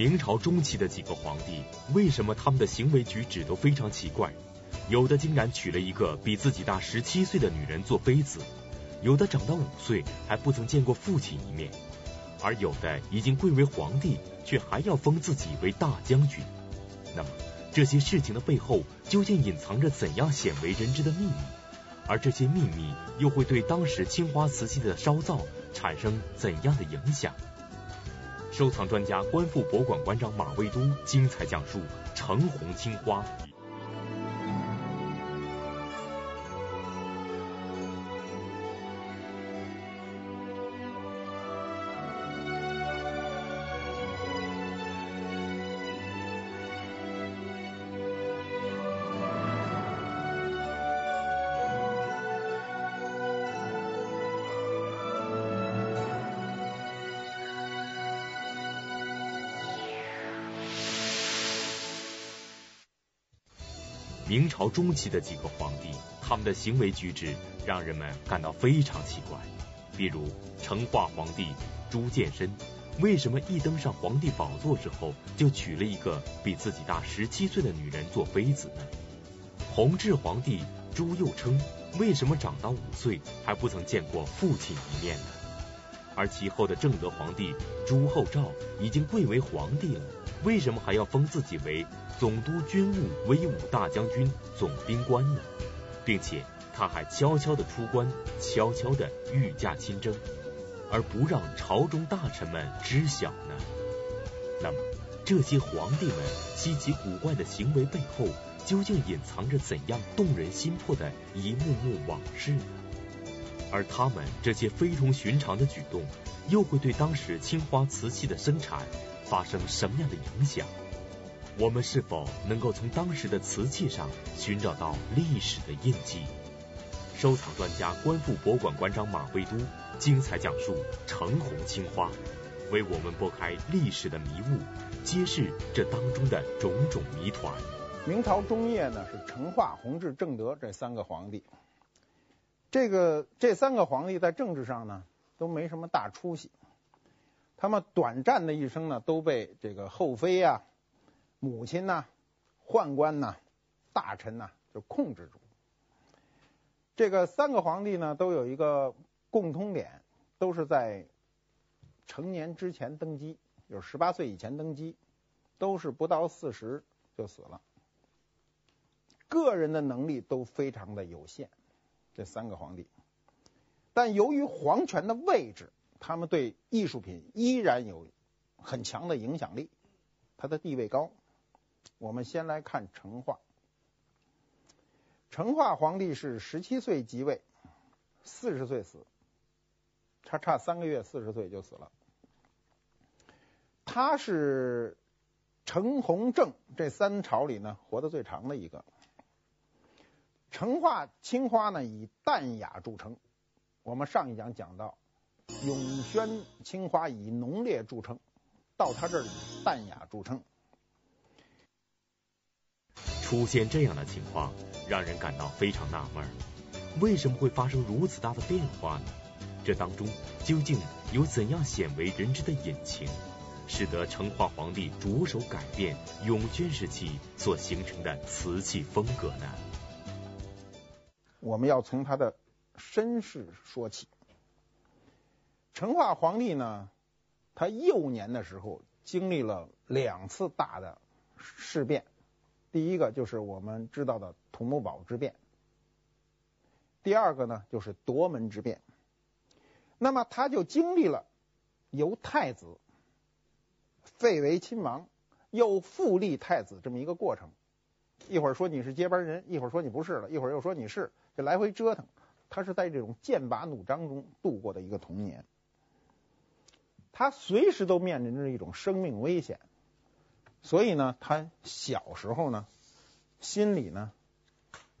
明朝中期的几个皇帝，为什么他们的行为举止都非常奇怪？有的竟然娶了一个比自己大十七岁的女人做妃子，有的长到五岁还不曾见过父亲一面，而有的已经贵为皇帝，却还要封自己为大将军。那么这些事情的背后究竟隐藏着怎样鲜为人知的秘密？而这些秘密又会对当时青花瓷器的烧造产生怎样的影响？收藏专家、观复博物馆馆长马未都精彩讲述：橙红青花。朝中期的几个皇帝，他们的行为举止让人们感到非常奇怪。比如成化皇帝朱见深，为什么一登上皇帝宝座之后，就娶了一个比自己大十七岁的女人做妃子呢？弘治皇帝朱佑樘，为什么长到五岁还不曾见过父亲一面呢？而其后的正德皇帝朱厚照已经贵为皇帝了。为什么还要封自己为总督军务威武大将军、总兵官呢？并且他还悄悄地出关，悄悄地御驾亲征，而不让朝中大臣们知晓呢？那么这些皇帝们稀奇古怪的行为背后，究竟隐藏着怎样动人心魄的一幕幕往事呢？而他们这些非同寻常的举动，又会对当时青花瓷器的生产发生什么样的影响？我们是否能够从当时的瓷器上寻找到历史的印记？收藏专家、观复博物馆馆长马未都精彩讲述橙红青花，为我们拨开历史的迷雾，揭示这当中的种种谜团。明朝中叶呢，是成化、弘治、正德这三个皇帝。这个这三个皇帝在政治上呢，都没什么大出息。他们短暂的一生呢，都被这个后妃啊、母亲呐、宦官呐、大臣呐就控制住。这个三个皇帝呢，都有一个共通点，都是在成年之前登基，就是十八岁以前登基，都是不到四十就死了。个人的能力都非常的有限，这三个皇帝，但由于皇权的位置。他们对艺术品依然有很强的影响力，他的地位高。我们先来看成化。成化皇帝是十七岁即位，四十岁死，他差三个月四十岁就死了。他是橙红正这三朝里呢活得最长的一个。成化青花呢以淡雅著称，我们上一讲讲到。永宣青花以浓烈著称，到他这儿以淡雅著称。出现这样的情况，让人感到非常纳闷：为什么会发生如此大的变化呢？这当中究竟有怎样鲜为人知的隐情，使得成化皇帝着手改变永宣时期所形成的瓷器风格呢？我们要从他的身世说起。成化皇帝呢，他幼年的时候经历了两次大的事变，第一个就是我们知道的土木堡之变，第二个呢就是夺门之变。那么他就经历了由太子废为亲王，又复立太子这么一个过程。一会儿说你是接班人，一会儿说你不是了，一会儿又说你是，就来回折腾。他是在这种剑拔弩张中度过的一个童年。他随时都面临着一种生命危险，所以呢，他小时候呢，心里呢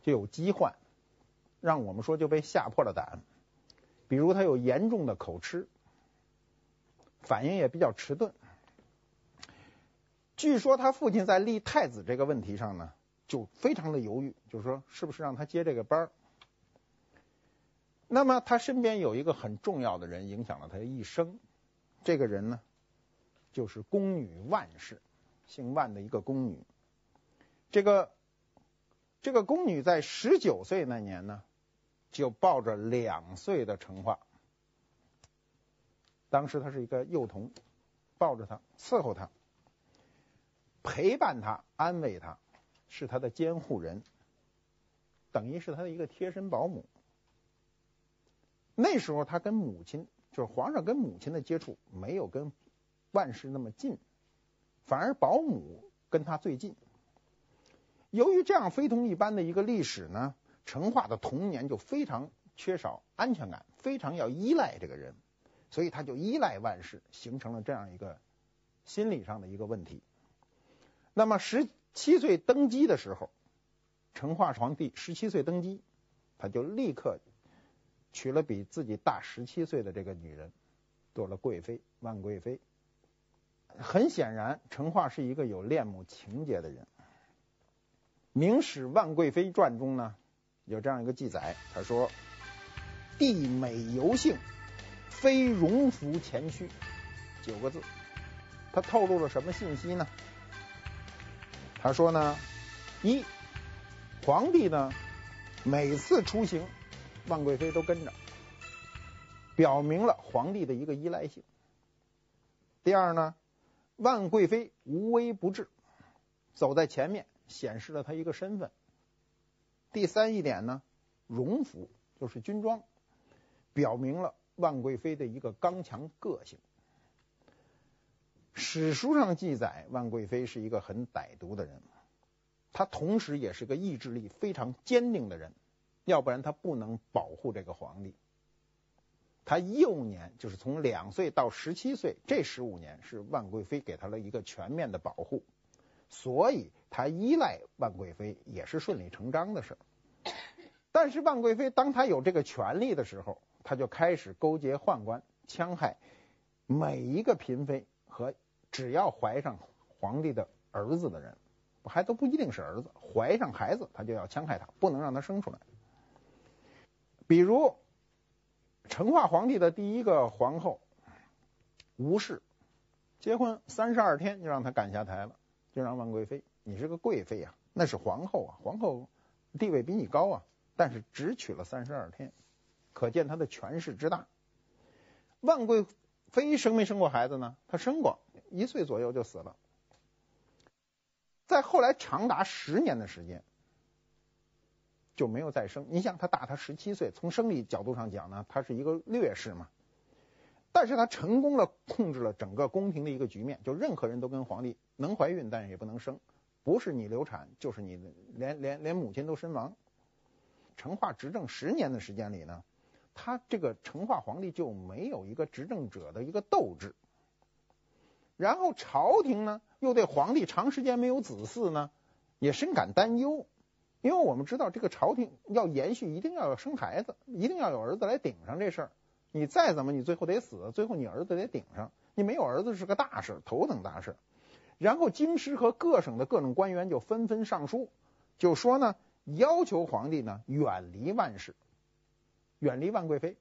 就有疾患，让我们说就被吓破了胆。比如他有严重的口吃，反应也比较迟钝。据说他父亲在立太子这个问题上呢，就非常的犹豫，就是说是不是让他接这个班儿。那么他身边有一个很重要的人，影响了他的一生。这个人呢，就是宫女万氏，姓万的一个宫女。这个这个宫女在十九岁那年呢，就抱着两岁的成化，当时她是一个幼童，抱着他伺候他，陪伴他，安慰他，是他的监护人，等于是他的一个贴身保姆。那时候他跟母亲，就是皇上跟母亲的接触没有跟万氏那么近，反而保姆跟他最近。由于这样非同一般的一个历史呢，成化的童年就非常缺少安全感，非常要依赖这个人，所以他就依赖万氏，形成了这样一个心理上的一个问题。那么十七岁登基的时候，成化皇帝十七岁登基，他就立刻娶了比自己大十七岁的这个女人，做了贵妃，万贵妃。很显然，成化是一个有恋母情节的人。《明史·万贵妃传》中呢，有这样一个记载，他说：“帝美尤幸，妃容服前驱。”九个字，他透露了什么信息呢？他说呢，一，皇帝呢每次出行，万贵妃都跟着，表明了皇帝的一个依赖性。第二呢，万贵妃无微不至，走在前面。显示了她一个身份。第三一点呢，荣服就是军装，表明了万贵妃的一个刚强个性。史书上记载，万贵妃是一个很歹毒的人，她同时也是个意志力非常坚定的人，要不然他不能保护这个皇帝。他幼年就是从两岁到十七岁，这十五年是万贵妃给他了一个全面的保护。所以，他依赖万贵妃也是顺理成章的事。但是，万贵妃当他有这个权力的时候，他就开始勾结宦官，戕害每一个嫔妃和只要怀上皇帝的儿子的人，还都不一定是儿子，怀上孩子他就要戕害他，不能让他生出来。比如，成化皇帝的第一个皇后吴氏，结婚三十二天就让她赶下台了。就让万贵妃，你是个贵妃啊，那是皇后啊，皇后地位比你高啊，但是只娶了三十二天，可见她的权势之大。万贵妃生没生过孩子呢？她生过，一岁左右就死了。在后来长达十年的时间就没有再生。你想，他大他十七岁，从生理角度上讲呢，他是一个劣势嘛。但是他成功了，控制了整个宫廷的一个局面，就任何人都跟皇帝能怀孕，但是也不能生，不是你流产，就是你连连连母亲都身亡。成化执政十年的时间里呢，他这个成化皇帝就没有一个执政者的一个斗志，然后朝廷呢又对皇帝长时间没有子嗣呢，也深感担忧，因为我们知道这个朝廷要延续，一定要有生孩子，一定要有儿子来顶上这事儿。你再怎么，你最后得死，最后你儿子得顶上。你没有儿子是个大事，头等大事。然后京师和各省的各种官员就纷纷上书，就说呢，要求皇帝呢远离万氏，远离万贵妃，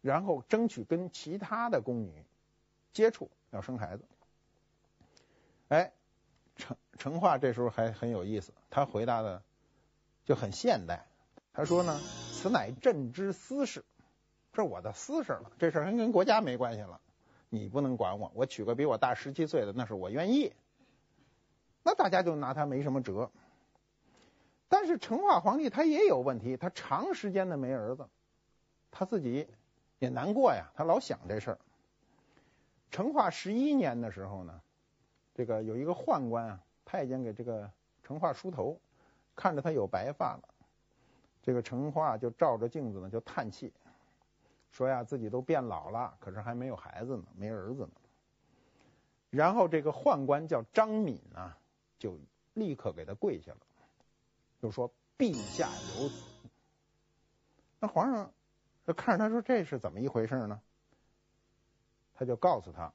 然后争取跟其他的宫女接触，要生孩子。哎，成成化这时候还很有意思，他回答的就很现代，他说呢，此乃朕之私事，这是我的私事了，这事儿还跟国家没关系了。你不能管我，我娶个比我大十七岁的，那是我愿意。那大家就拿他没什么辙。但是成化皇帝他也有问题，他长时间的没儿子，他自己也难过呀，他老想这事儿。成化十一年的时候呢，这个有一个宦官啊，太监给这个成化梳头，看着他有白发了，这个成化就照着镜子呢就叹气。说呀，自己都变老了，可是还没有孩子呢，没儿子呢。然后这个宦官叫张敏啊，就立刻给他跪下了，就说：“陛下有子。”那皇上就看着他说：“这是怎么一回事呢？”他就告诉他：“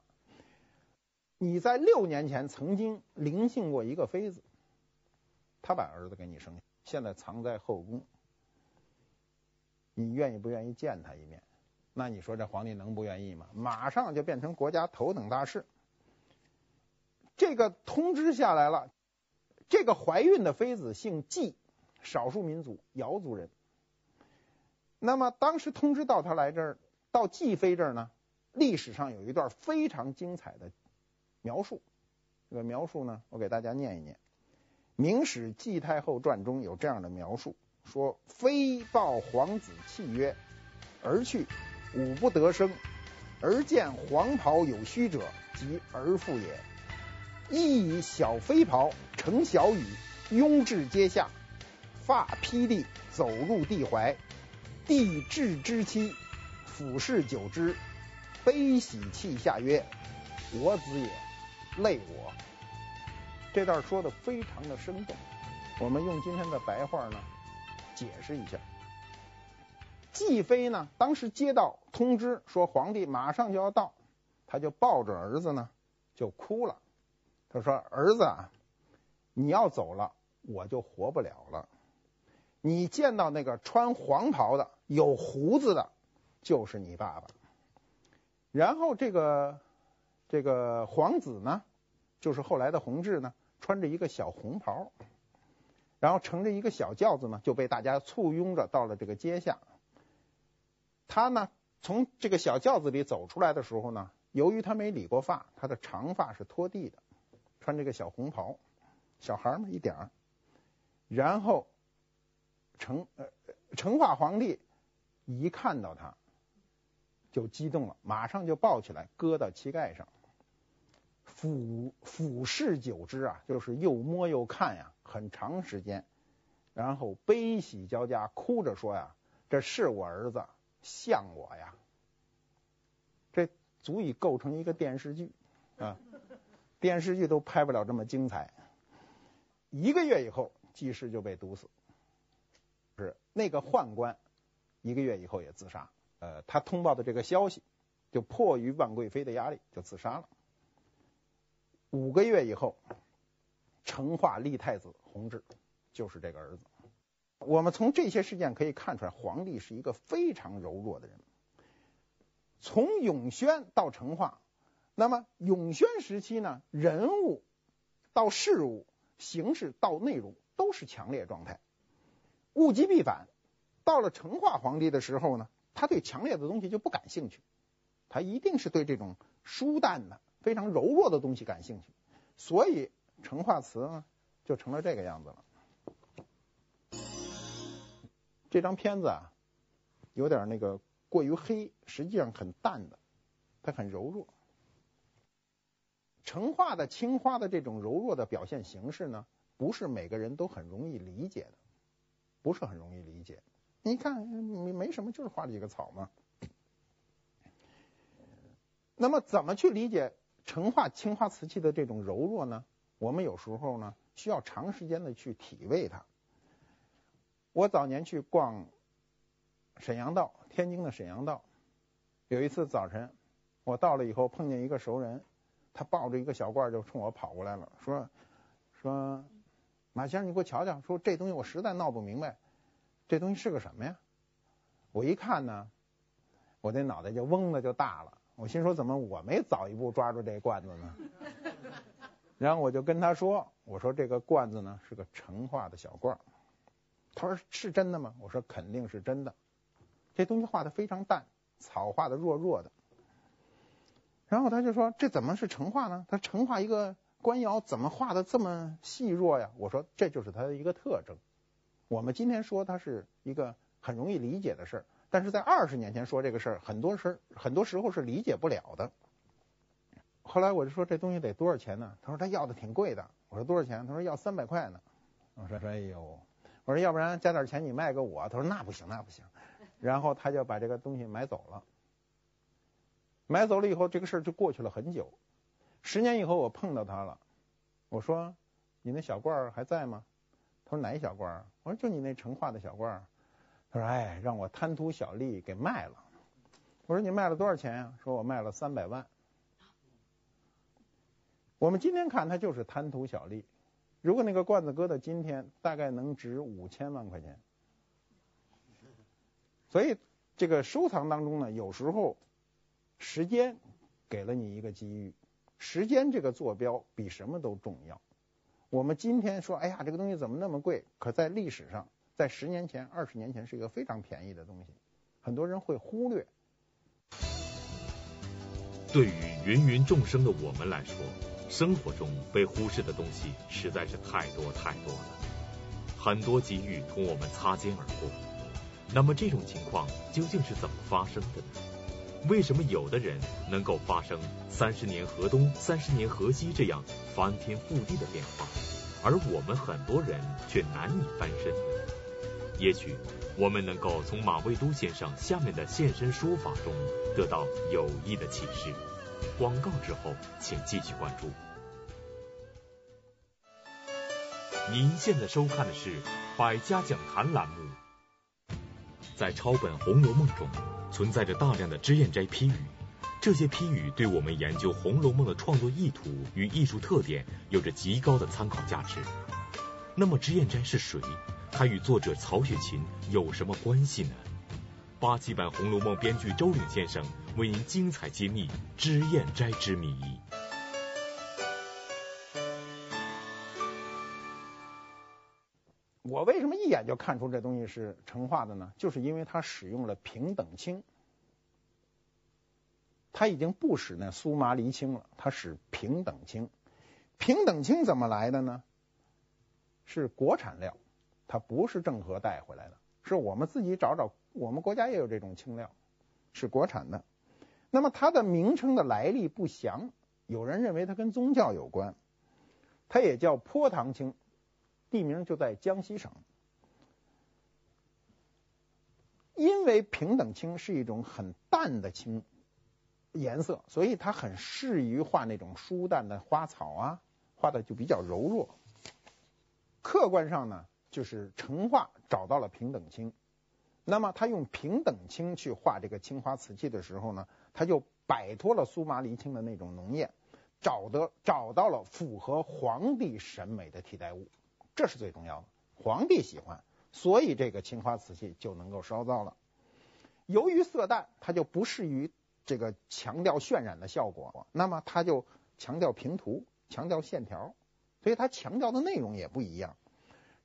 你在六年前曾经临幸过一个妃子，他把儿子给你生，现在藏在后宫，你愿意不愿意见他一面？”那你说这皇帝能不愿意吗？马上就变成国家头等大事。这个通知下来了，这个怀孕的妃子姓季，少数民族瑶族人。那么当时通知到他来这儿，到季妃这儿呢，历史上有一段非常精彩的描述。这个描述呢，我给大家念一念，《明史季太后传》中有这样的描述：说妃报皇子泣曰：“而去，吾不得生。而见黄袍有虚者，即儿妇也。亦以小飞袍乘小雨，拥至阶下，发披地，走入帝怀。帝至之期，俯视久之，悲喜泣下曰：‘我子也，累我。’这段说的非常的生动，我们用今天的白话呢解释一下。季妃呢，当时接到通知说皇帝马上就要到，他就抱着儿子呢就哭了。他说：“儿子啊，你要走了，我就活不了了。你见到那个穿黄袍的。”有胡子的，就是你爸爸。然后这个这个皇子呢，就是后来的弘治呢，穿着一个小红袍，然后乘着一个小轿子呢，就被大家簇拥着到了这个街下。他呢，从这个小轿子里走出来的时候呢，由于他没理过发，他的长发是拖地的，穿这个小红袍，小孩嘛一点儿。然后成呃成化皇帝。一看到他，就激动了，马上就抱起来，搁到膝盖上，俯俯视久之啊，就是又摸又看呀，很长时间，然后悲喜交加，哭着说呀：“这是我儿子，像我呀。”这足以构成一个电视剧啊，电视剧都拍不了这么精彩。一个月以后，季氏就被毒死，是那个宦官。一个月以后也自杀，呃，他通报的这个消息，就迫于万贵妃的压力，就自杀了。五个月以后，成化立太子弘治，就是这个儿子。我们从这些事件可以看出来，皇帝是一个非常柔弱的人。从永宣到成化，那么永宣时期呢，人物到事物、形式到内容都是强烈状态，物极必反。到了成化皇帝的时候呢，他对强烈的东西就不感兴趣，他一定是对这种疏淡的、非常柔弱的东西感兴趣，所以成化瓷呢就成了这个样子了。这张片子啊，有点那个过于黑，实际上很淡的，它很柔弱。成化的青花的这种柔弱的表现形式呢，不是每个人都很容易理解的，不是很容易理解。你看，没没什么，就是画了几个草嘛。那么，怎么去理解成化青花瓷器的这种柔弱呢？我们有时候呢，需要长时间的去体味它。我早年去逛沈阳道，天津的沈阳道，有一次早晨，我到了以后，碰见一个熟人，他抱着一个小罐就冲我跑过来了，说说马先生，你给我瞧瞧，说这东西我实在闹不明白。这东西是个什么呀？我一看呢，我这脑袋就嗡的就大了。我心说，怎么我没早一步抓住这罐子呢？然后我就跟他说：“我说这个罐子呢是个成化的小罐。”他说：“是真的吗？”我说：“肯定是真的。”这东西画的非常淡，草画的弱弱的。然后他就说：“这怎么是成化呢？他成化一个官窑怎么画的这么细弱呀？”我说：“这就是它的一个特征。”我们今天说它是一个很容易理解的事儿，但是在二十年前说这个事儿，很多事很多时候是理解不了的。后来我就说这东西得多少钱呢？他说他要的挺贵的。我说多少钱？他说要三百块呢。我说哎呦，我说要不然加点钱你卖给我？他说那不行那不行。然后他就把这个东西买走了。买走了以后，这个事儿就过去了很久。十年以后我碰到他了，我说你那小罐儿还在吗？他说哪一小罐儿？我说就你那成化的小罐儿。说哎，让我贪图小利给卖了。我说你卖了多少钱呀？说我卖了三百万。我们今天看他就是贪图小利。如果那个罐子搁到今天，大概能值五千万块钱。所以这个收藏当中呢，有时候时间给了你一个机遇，时间这个坐标比什么都重要。我们今天说，哎呀，这个东西怎么那么贵？可在历史上，在十年前、二十年前是一个非常便宜的东西，很多人会忽略。对于芸芸众生的我们来说，生活中被忽视的东西实在是太多太多了，很多机遇同我们擦肩而过。那么这种情况究竟是怎么发生的呢？为什么有的人能够发生三十年河东、三十年河西这样翻天覆地的变化，而我们很多人却难以翻身？也许我们能够从马未都先生下面的现身说法中得到有益的启示。广告之后，请继续关注。您现在收看的是《百家讲坛》栏目。在抄本《红楼梦》中，存在着大量的脂砚斋批语，这些批语对我们研究《红楼梦》的创作意图与艺术特点有着极高的参考价值。那么脂砚斋是谁？它与作者曹雪芹有什么关系呢？八七版《红楼梦》编剧周岭先生为您精彩揭秘脂砚斋之谜。我为什么一眼就看出这东西是成化的呢？就是因为它使用了平等青，它已经不使那苏麻离青了，它使平等青。平等青怎么来的呢？是国产料。它不是郑和带回来的，是我们自己找找，我们国家也有这种青料，是国产的。那么它的名称的来历不详，有人认为它跟宗教有关，它也叫坡塘青，地名就在江西省。因为平等青是一种很淡的青颜色，所以它很适于画那种疏淡的花草啊，画的就比较柔弱。客观上呢。就是成化找到了平等青，那么他用平等青去画这个青花瓷器的时候呢，他就摆脱了苏麻离青的那种浓艳，找得找到了符合皇帝审美的替代物，这是最重要的。皇帝喜欢，所以这个青花瓷器就能够烧造了。由于色淡，它就不适于这个强调渲染的效果，那么它就强调平涂，强调线条，所以它强调的内容也不一样。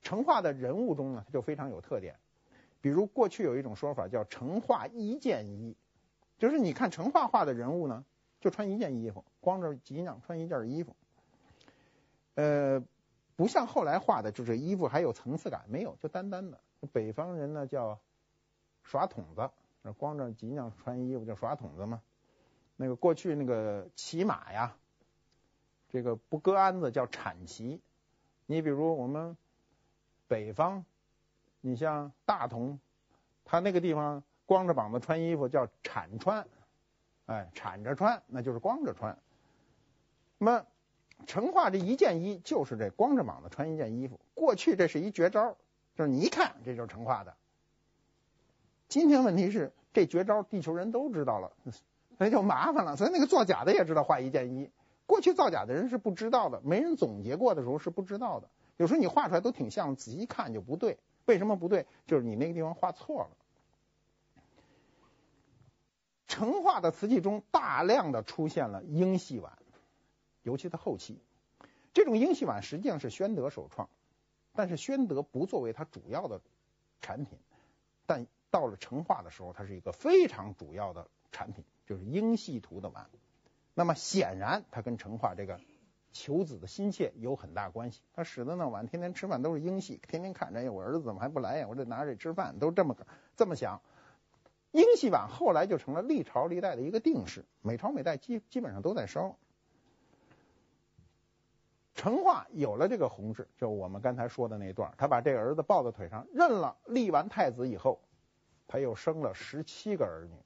成化的人物中呢，他就非常有特点。比如过去有一种说法叫“成化一件衣”，就是你看成化画的人物呢，就穿一件衣服，光着脊梁穿一件衣服。呃，不像后来画的，就是衣服还有层次感，没有，就单单的。北方人呢叫耍筒子，光着脊梁穿衣服叫耍筒子嘛。那个过去那个骑马呀，这个不割鞍子叫产骑。你比如我们。北方，你像大同，他那个地方光着膀子穿衣服叫铲穿，哎，铲着穿，那就是光着穿。那么成化这一件衣就是这光着膀子穿一件衣服，过去这是一绝招，就是你一看这就是成化的。今天问题是这绝招地球人都知道了，那就麻烦了。所以那个造假的也知道画一件衣，过去造假的人是不知道的，没人总结过的时候是不知道的。有时候你画出来都挺像，仔细一看就不对。为什么不对？就是你那个地方画错了。成化的瓷器中大量的出现了英系碗，尤其在后期，这种英系碗实际上是宣德首创，但是宣德不作为它主要的产品，但到了成化的时候，它是一个非常主要的产品，就是英系图的碗。那么显然，它跟成化这个。求子的心切有很大关系，他使的那碗天天吃饭都是英细，天天看着，哎，我儿子怎么还不来呀？我得拿着吃饭，都这么个这么想。英细碗后来就成了历朝历代的一个定式，每朝每代基基本上都在烧。成化有了这个弘治，就我们刚才说的那段，他把这个儿子抱在腿上认了，立完太子以后，他又生了十七个儿女，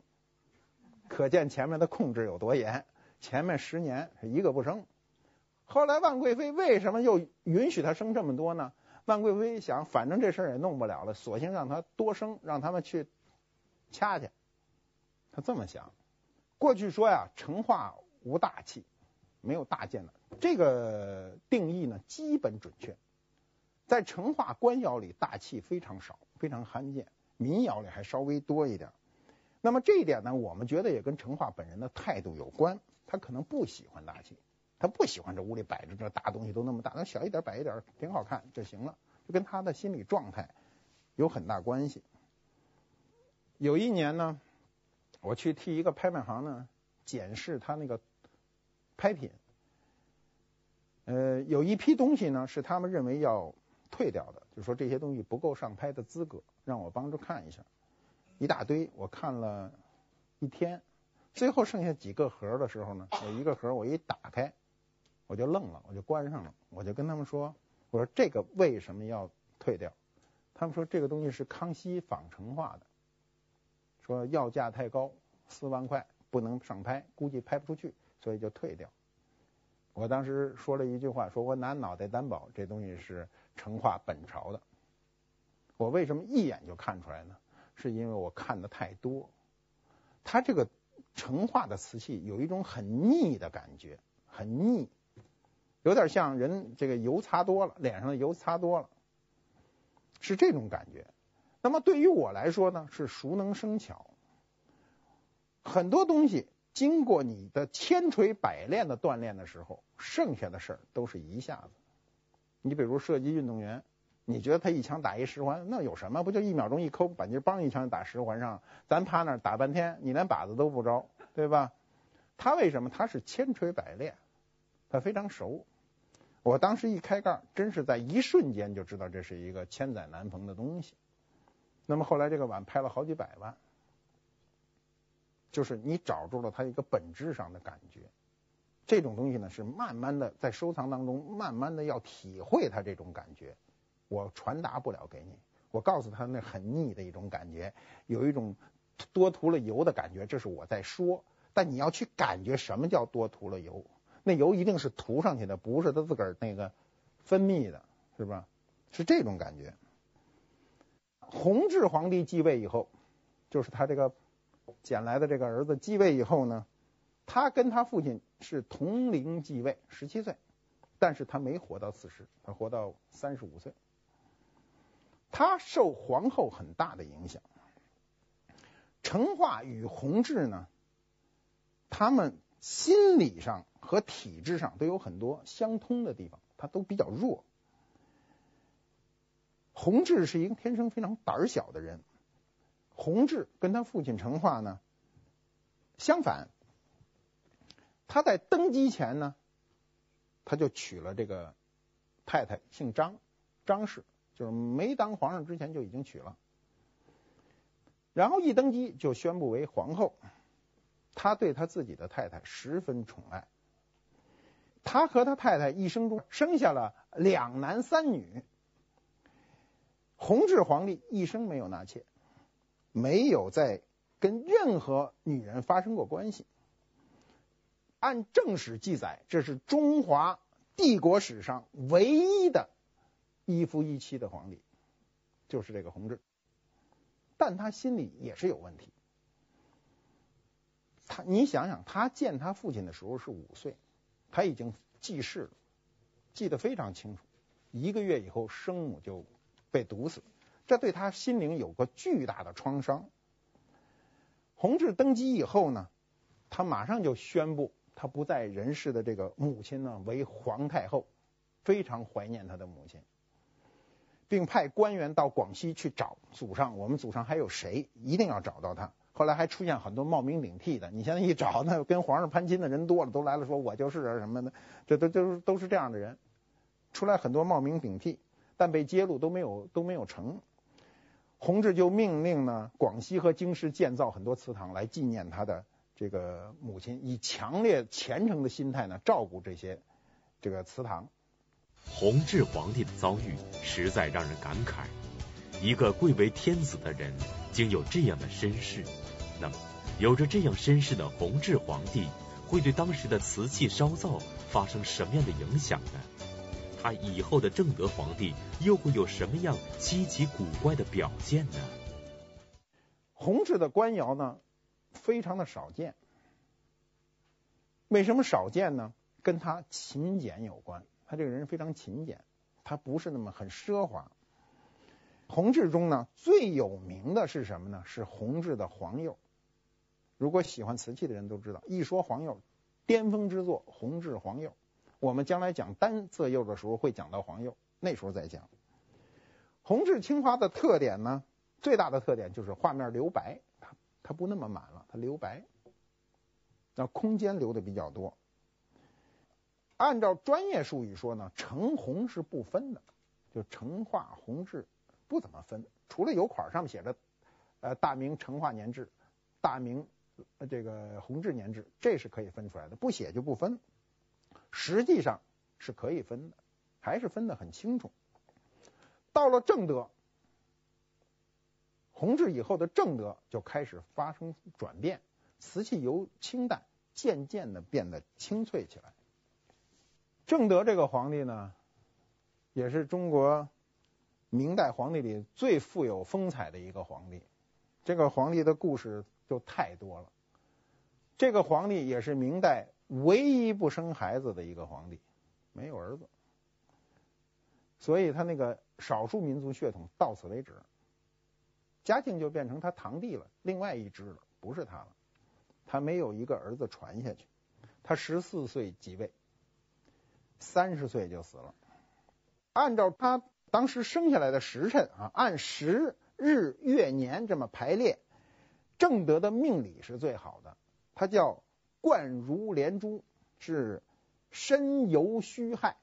可见前面的控制有多严，前面十年是一个不生。后来万贵妃为什么又允许他生这么多呢？万贵妃一想，反正这事儿也弄不了了，索性让他多生，让他们去掐去。他这么想。过去说呀，成化无大器，没有大件的，这个定义呢基本准确。在成化官窑里，大器非常少，非常罕见；民窑里还稍微多一点。那么这一点呢，我们觉得也跟成化本人的态度有关，他可能不喜欢大器。他不喜欢这屋里摆着这大东西都那么大，那小一点摆一点挺好看就行了，就跟他的心理状态有很大关系。有一年呢，我去替一个拍卖行呢检视他那个拍品，呃，有一批东西呢是他们认为要退掉的，就说这些东西不够上拍的资格，让我帮着看一下，一大堆，我看了一天，最后剩下几个盒的时候呢，有一个盒我一打开，我就愣了，我就关上了，我就跟他们说，我说这个为什么要退掉？他们说这个东西是康熙仿成画的。说要价太高，四万块不能上拍，估计拍不出去，所以就退掉。我当时说了一句话，说我拿脑袋担保，这东西是成化本朝的。我为什么一眼就看出来呢？是因为我看的太多。它这个成化的瓷器有一种很腻的感觉，很腻，有点像人这个油擦多了，脸上的油擦多了，是这种感觉。那么对于我来说呢，是熟能生巧。很多东西经过你的千锤百炼的锻炼的时候，剩下的事儿都是一下子。你比如射击运动员，你觉得他一枪打一十环，那有什么？不就一秒钟一抠，把你梆一枪打十环上？咱趴那儿打半天，你连靶子都不着，对吧？他为什么？他是千锤百炼，他非常熟。我当时一开盖，真是在一瞬间就知道这是一个千载难逢的东西。那么后来这个碗拍了好几百万，就是你找住了它一个本质上的感觉。这种东西呢，是慢慢的在收藏当中，慢慢的要体会它这种感觉。我传达不了给你，我告诉他那很腻的一种感觉，有一种多涂了油的感觉，这是我在说。但你要去感觉什么叫多涂了油，那油一定是涂上去的，不是他自个儿那个分泌的，是吧？是这种感觉。弘治皇帝继位以后，就是他这个捡来的这个儿子继位以后呢，他跟他父亲是同龄继位，十七岁，但是他没活到四十，他活到三十五岁。他受皇后很大的影响。成化与弘治呢，他们心理上和体质上都有很多相通的地方，他都比较弱。弘治是一个天生非常胆小的人。弘治跟他父亲成化呢相反，他在登基前呢，他就娶了这个太太，姓张，张氏，就是没当皇上之前就已经娶了。然后一登基就宣布为皇后，他对他自己的太太十分宠爱。他和他太太一生中生下了两男三女。弘治皇帝一生没有纳妾，没有再跟任何女人发生过关系。按正史记载，这是中华帝国史上唯一的一夫一妻的皇帝，就是这个弘治。但他心里也是有问题。他，你想想，他见他父亲的时候是五岁，他已经记事了，记得非常清楚。一个月以后，生母就。被毒死，这对他心灵有个巨大的创伤。弘治登基以后呢，他马上就宣布他不在人世的这个母亲呢为皇太后，非常怀念他的母亲，并派官员到广西去找祖上，我们祖上还有谁？一定要找到他。后来还出现很多冒名顶替的，你现在一找，那跟皇上攀亲的人多了，都来了，说我就是什么的，这都都都是这样的人，出来很多冒名顶替。但被揭露都没有都没有成，弘治就命令呢，广西和京师建造很多祠堂来纪念他的这个母亲，以强烈虔诚的心态呢照顾这些这个祠堂。弘治皇帝的遭遇实在让人感慨，一个贵为天子的人竟有这样的身世，那么有着这样身世的弘治皇帝会对当时的瓷器烧造发生什么样的影响呢？他以后的正德皇帝又会有什么样稀奇古怪的表现呢？弘治的官窑呢，非常的少见。为什么少见呢？跟他勤俭有关。他这个人非常勤俭，他不是那么很奢华。弘治中呢，最有名的是什么呢？是弘治的黄釉。如果喜欢瓷器的人都知道，一说黄釉，巅峰之作弘治黄釉，我们将来讲单色釉的时候会讲到黄釉，那时候再讲。红质青花的特点呢，最大的特点就是画面留白，它它不那么满了，它留白，那空间留的比较多。按照专业术语说呢，成红是不分的，就成化红质不怎么分，除了油款上面写着呃大明成化年制、大明这个弘治年制，这是可以分出来的，不写就不分。实际上是可以分的，还是分得很清楚。到了正德，弘治以后的正德就开始发生转变，瓷器由清淡渐渐的变得清脆起来。正德这个皇帝呢，也是中国明代皇帝里最富有风采的一个皇帝。这个皇帝的故事就太多了。这个皇帝也是明代唯一不生孩子的一个皇帝，没有儿子。所以他那个少数民族血统到此为止，嘉靖就变成他堂弟了，另外一支了，不是他了。他没有一个儿子传下去，他十四岁即位，三十岁就死了。按照他当时生下来的时辰啊，按时日月年这么排列，正德的命理是最好的，他叫冠如连珠，是申酉戌亥。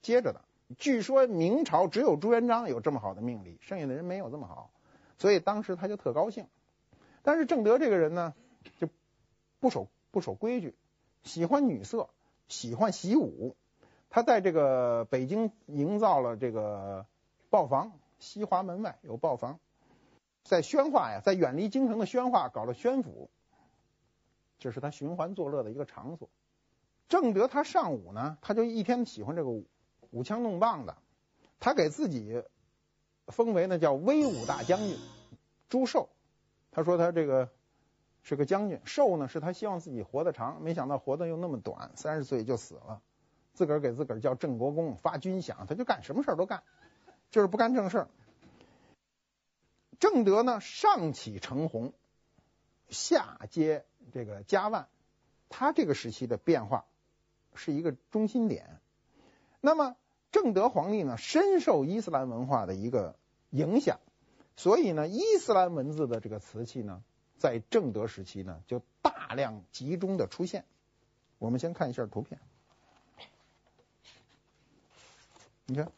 接着的，据说明朝只有朱元璋有这么好的命理，剩下的人没有这么好，所以当时他就特高兴。但是正德这个人呢，就不守不守规矩，喜欢女色，喜欢习武。他在这个北京营造了这个豹房，西华门外有豹房，在宣化呀，在远离京城的宣化搞了宣府，这是他寻欢作乐的一个场所。正德他尚武呢，他就一天喜欢这个舞。舞枪弄棒的，他给自己封为呢叫威武大将军朱寿。他说他这个是个将军，寿呢是他希望自己活得长，没想到活得又那么短，三十岁就死了。自个儿给自个儿叫郑国公，发军饷，他就干什么事儿都干，就是不干正事儿。正德呢上起成红，下接这个嘉万，他这个时期的变化是一个中心点。那么正德皇帝呢，深受伊斯兰文化的一个影响，所以呢，伊斯兰文字的这个瓷器呢，在正德时期呢，就大量集中的出现。我们先看一下图片，你看，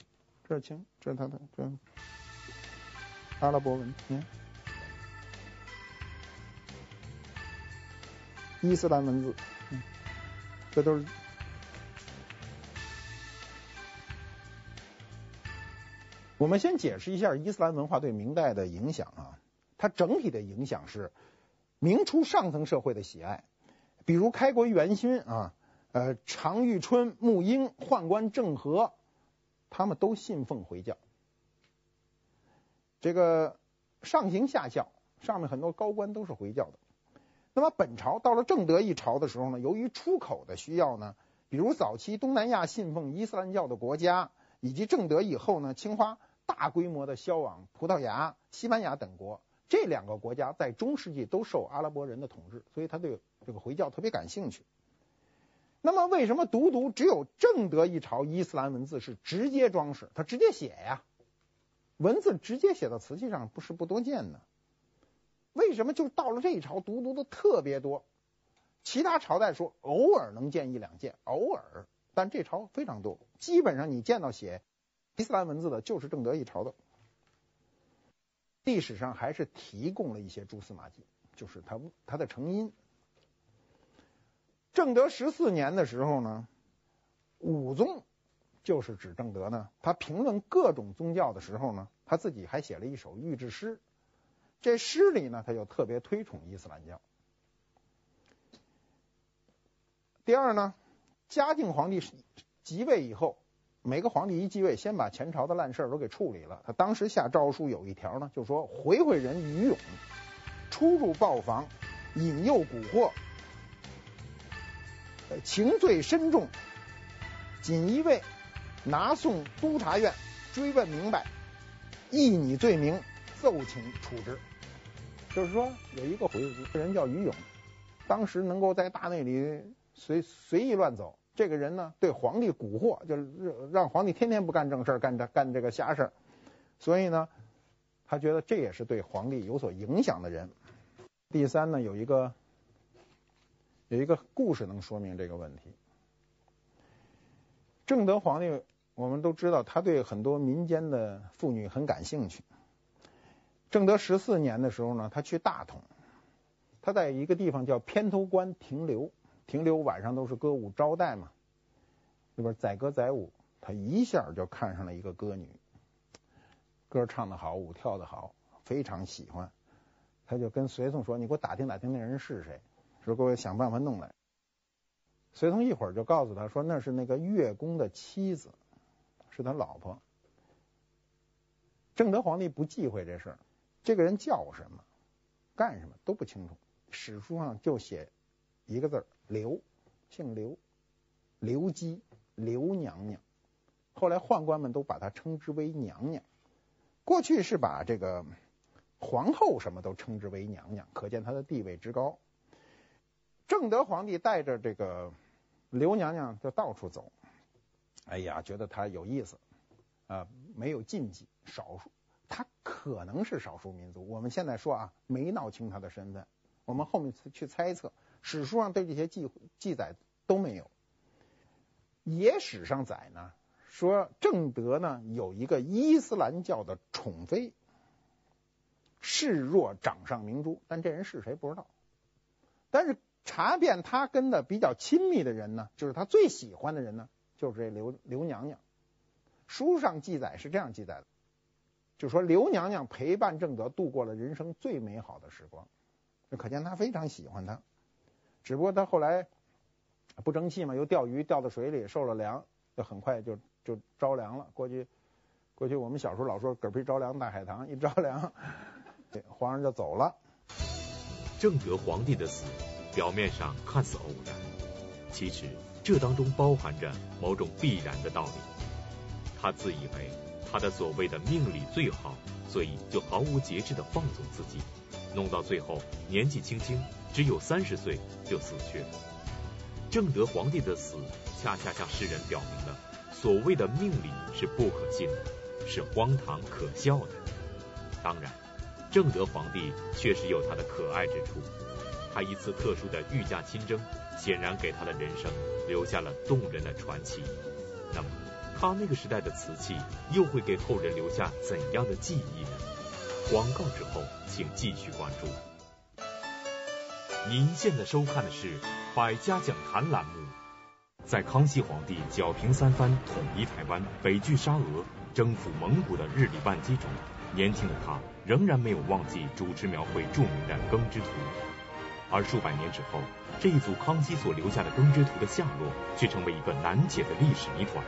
这是清，这是它的这阿拉伯文，你看，伊斯兰文字，嗯，这都是。我们先解释一下伊斯兰文化对明代的影响啊，它整体的影响是明初上层社会的喜爱，比如开国元勋啊，呃，常遇春、沐英、宦官郑和，他们都信奉回教。这个上行下效，上面很多高官都是回教的。那么本朝到了正德一朝的时候呢，由于出口的需要呢，比如早期东南亚信奉伊斯兰教的国家，以及正德以后呢，青花。大规模的销往葡萄牙、西班牙等国，这两个国家在中世纪都受阿拉伯人的统治，所以他对这个回教特别感兴趣。那么，为什么独独只有正德一朝伊斯兰文字是直接装饰？他直接写呀，文字直接写到瓷器上不是不多见呢。为什么就到了这一朝独独的特别多？其他朝代说偶尔能见一两件，偶尔，但这朝非常多，基本上你见到写。伊斯兰文字的就是正德一朝的，历史上还是提供了一些蛛丝马迹，就是它它的成因。正德十四年的时候呢，武宗就是指正德呢，他评论各种宗教的时候呢，他自己还写了一首御制诗，这诗里呢，他就特别推崇伊斯兰教。第二呢，嘉靖皇帝即位以后。每个皇帝一继位，先把前朝的烂事儿都给处理了。他当时下诏书有一条呢，就说回回人于勇，出入豹房，引诱蛊惑，情罪深重，锦衣卫拿送督察院追问明白，议拟罪名，奏请处置。就是说有一个回人叫于勇，当时能够在大内里随随意乱走。这个人呢，对皇帝蛊惑，就是让皇帝天天不干正事，干这干这个瞎事。所以呢，他觉得这也是对皇帝有所影响的人。第三呢，有一个有一个故事能说明这个问题。正德皇帝，我们都知道，他对很多民间的妇女很感兴趣。正德十四年的时候呢，他去大同，他在一个地方叫偏头关停留。停留晚上都是歌舞招待嘛，那边载歌载舞，他一下就看上了一个歌女，歌唱的好，舞跳的好，非常喜欢。他就跟随从说：“你给我打听打听那人是谁，说给我想办法弄来。”随从一会儿就告诉他说：“那是那个乐工的妻子，是他老婆。”正德皇帝不忌讳这事儿，这个人叫什么，干什么都不清楚，史书上就写一个字儿。刘，姓刘，刘姬，刘娘娘。后来宦官们都把她称之为娘娘。过去是把这个皇后什么都称之为娘娘，可见她的地位之高。正德皇帝带着这个刘娘娘就到处走，哎呀，觉得她有意思啊，没有禁忌，少数，她可能是少数民族。我们现在说啊，没闹清她的身份，我们后面去猜测。史书上对这些记记载都没有，野史上载呢，说正德呢有一个伊斯兰教的宠妃，视若掌上明珠，但这人是谁不知道。但是查遍他跟的比较亲密的人呢，就是他最喜欢的人呢，就是这刘刘娘娘。书上记载是这样记载的，就说刘娘娘陪伴正德度过了人生最美好的时光，可见他非常喜欢他。只不过他后来不争气嘛，又钓鱼钓到水里受了凉，就很快就就着凉了。过去过去我们小时候老说嗝屁着凉大海棠，一着凉，皇上就走了。正德皇帝的死表面上看似偶然，其实这当中包含着某种必然的道理。他自以为他的所谓的命理最好，所以就毫无节制的放纵自己，弄到最后年纪轻轻。只有三十岁就死去了。正德皇帝的死，恰恰向世人表明了所谓的命理是不可信的，是荒唐可笑的。当然，正德皇帝确实有他的可爱之处。他一次特殊的御驾亲征，显然给他的人生留下了动人的传奇。那么，他那个时代的瓷器又会给后人留下怎样的记忆呢？广告之后，请继续关注。您现在收看的是《百家讲坛》栏目。在康熙皇帝剿平三藩、统一台湾、北拒沙俄、征服蒙古的日理万机中，年轻的他仍然没有忘记主持描绘著名的《耕织图》。而数百年之后，这一组康熙所留下的《耕织图》的下落，却成为一个难解的历史谜团。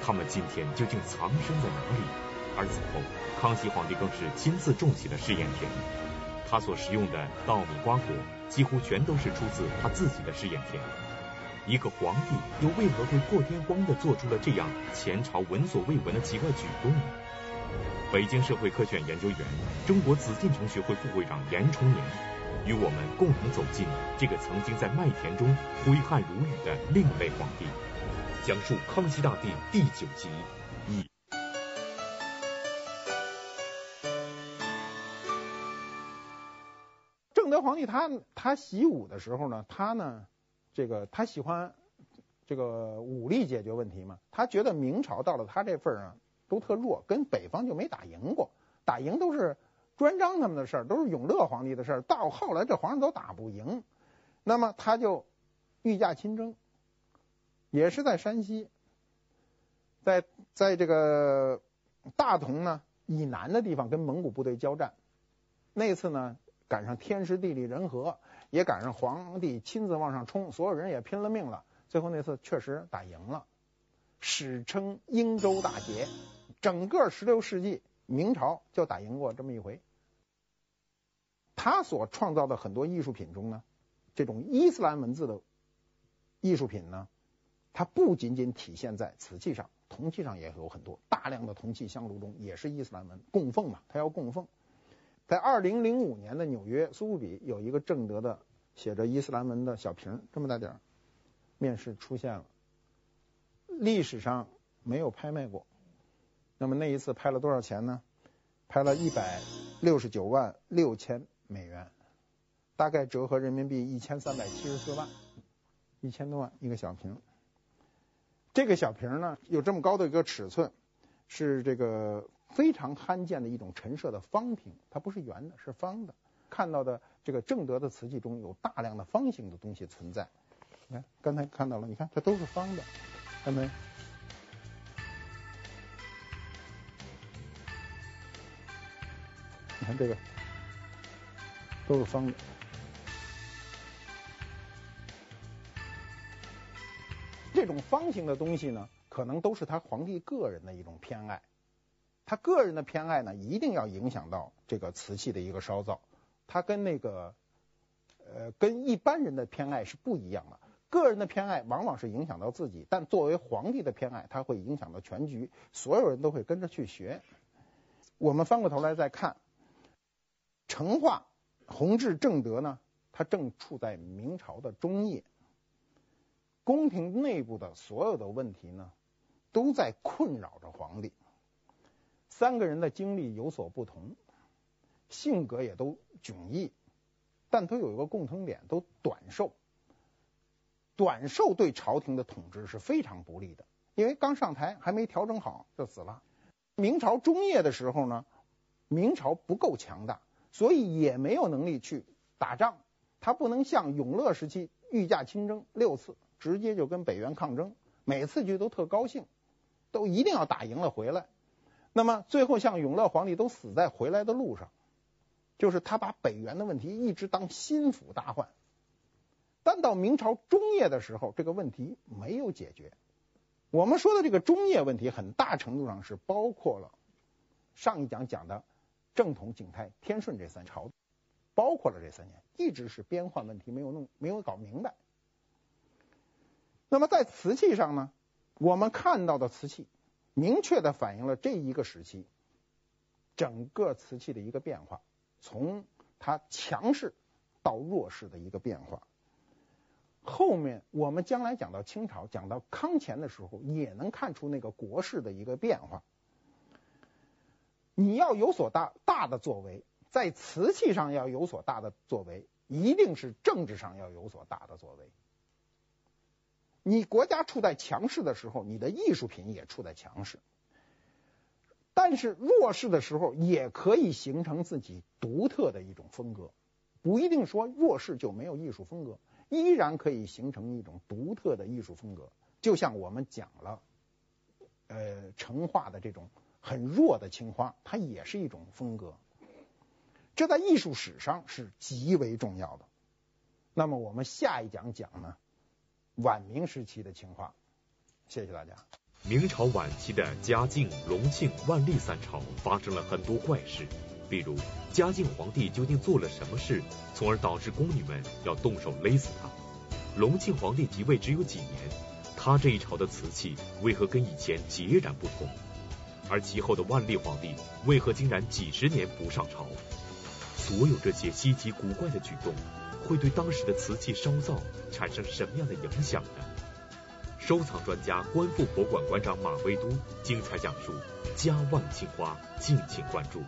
他们今天究竟藏身在哪里？而此后，康熙皇帝更是亲自种起了试验田。他所食用的稻米瓜果，几乎全都是出自他自己的试验田。一个皇帝又为何会破天荒地做出了这样前朝闻所未闻的奇怪举动呢？北京社会科学院研究员、中国紫禁城学会副会长严崇年，与我们共同走进这个曾经在麦田中挥汗如雨的另类皇帝，讲述《康熙大帝》第九集。一正德皇帝他他习武的时候呢，他呢，这个他喜欢这个武力解决问题嘛。他觉得明朝到了他这份儿啊，都特弱，跟北方就没打赢过，打赢都是朱元璋他们的事儿，都是永乐皇帝的事儿。到后来这皇上都打不赢，那么他就御驾亲征，也是在山西，在在这个大同呢以南的地方跟蒙古部队交战。那次呢。赶上天时地利人和，也赶上皇帝亲自往上冲，所有人也拼了命了。最后那次确实打赢了，史称英州大捷。整个十六世纪，明朝就打赢过这么一回。他所创造的很多艺术品中呢，这种伊斯兰文字的艺术品呢，它不仅仅体现在瓷器上，铜器上也有很多，大量的铜器香炉中也是伊斯兰文，供奉嘛，它要供奉。在二零零五年的纽约苏富比有一个正德的写着伊斯兰文的小瓶，这么大点儿，面世出现了，历史上没有拍卖过。那么那一次拍了多少钱呢？拍了一百六十九万六千美元，大概折合人民币一千三百七十四万，一千多万一个小瓶。这个小瓶呢，有这么高的一个尺寸，是这个非常罕见的一种陈设的方瓶，它不是圆的，是方的。看到的这个正德的瓷器中有大量的方形的东西存在。你看，刚才看到了，你看这都是方的，看到没？你看这个都是方的。这种方形的东西呢，可能都是他皇帝个人的一种偏爱。他个人的偏爱呢，一定要影响到这个瓷器的一个烧造。他跟那个呃，跟一般人的偏爱是不一样的。个人的偏爱往往是影响到自己，但作为皇帝的偏爱，他会影响到全局，所有人都会跟着去学。我们翻过头来再看，成化、弘治、正德呢，他正处在明朝的中叶，宫廷内部的所有的问题呢，都在困扰着皇帝。三个人的经历有所不同。性格也都迥异，但都有一个共同点，都短寿。短寿对朝廷的统治是非常不利的，因为刚上台还没调整好就死了。明朝中叶的时候呢，明朝不够强大，所以也没有能力去打仗。他不能像永乐时期御驾亲征六次，直接就跟北元抗争，每次去都特高兴，都一定要打赢了回来。那么最后像永乐皇帝都死在回来的路上。就是他把北元的问题一直当心腹大患，但到明朝中叶的时候，这个问题没有解决。我们说的这个中叶问题，很大程度上是包括了上一讲讲的正统、景泰、天顺这三朝，包括了这三年，一直是边患问题没有弄，没有搞明白。那么在瓷器上呢，我们看到的瓷器，明确的反映了这一个时期整个瓷器的一个变化。从它强势到弱势的一个变化，后面我们将来讲到清朝，讲到康乾的时候，也能看出那个国势的一个变化。你要有所大大的作为，在瓷器上要有所大的作为，一定是政治上要有所大的作为。你国家处在强势的时候，你的艺术品也处在强势。但是弱势的时候，也可以形成自己独特的一种风格，不一定说弱势就没有艺术风格，依然可以形成一种独特的艺术风格。就像我们讲了，呃，成化的这种很弱的青花，它也是一种风格，这在艺术史上是极为重要的。那么我们下一讲讲呢，晚明时期的青花。谢谢大家。明朝晚期的嘉靖、隆庆、万历三朝发生了很多怪事，比如嘉靖皇帝究竟做了什么事，从而导致宫女们要动手勒死他？隆庆皇帝即位只有几年，他这一朝的瓷器为何跟以前截然不同？而其后的万历皇帝为何竟然几十年不上朝？所有这些稀奇古怪的举动，会对当时的瓷器烧造产生什么样的影响呢？收藏专家、观复博物馆馆长马未都精彩讲述，嘉万青花，敬请关注。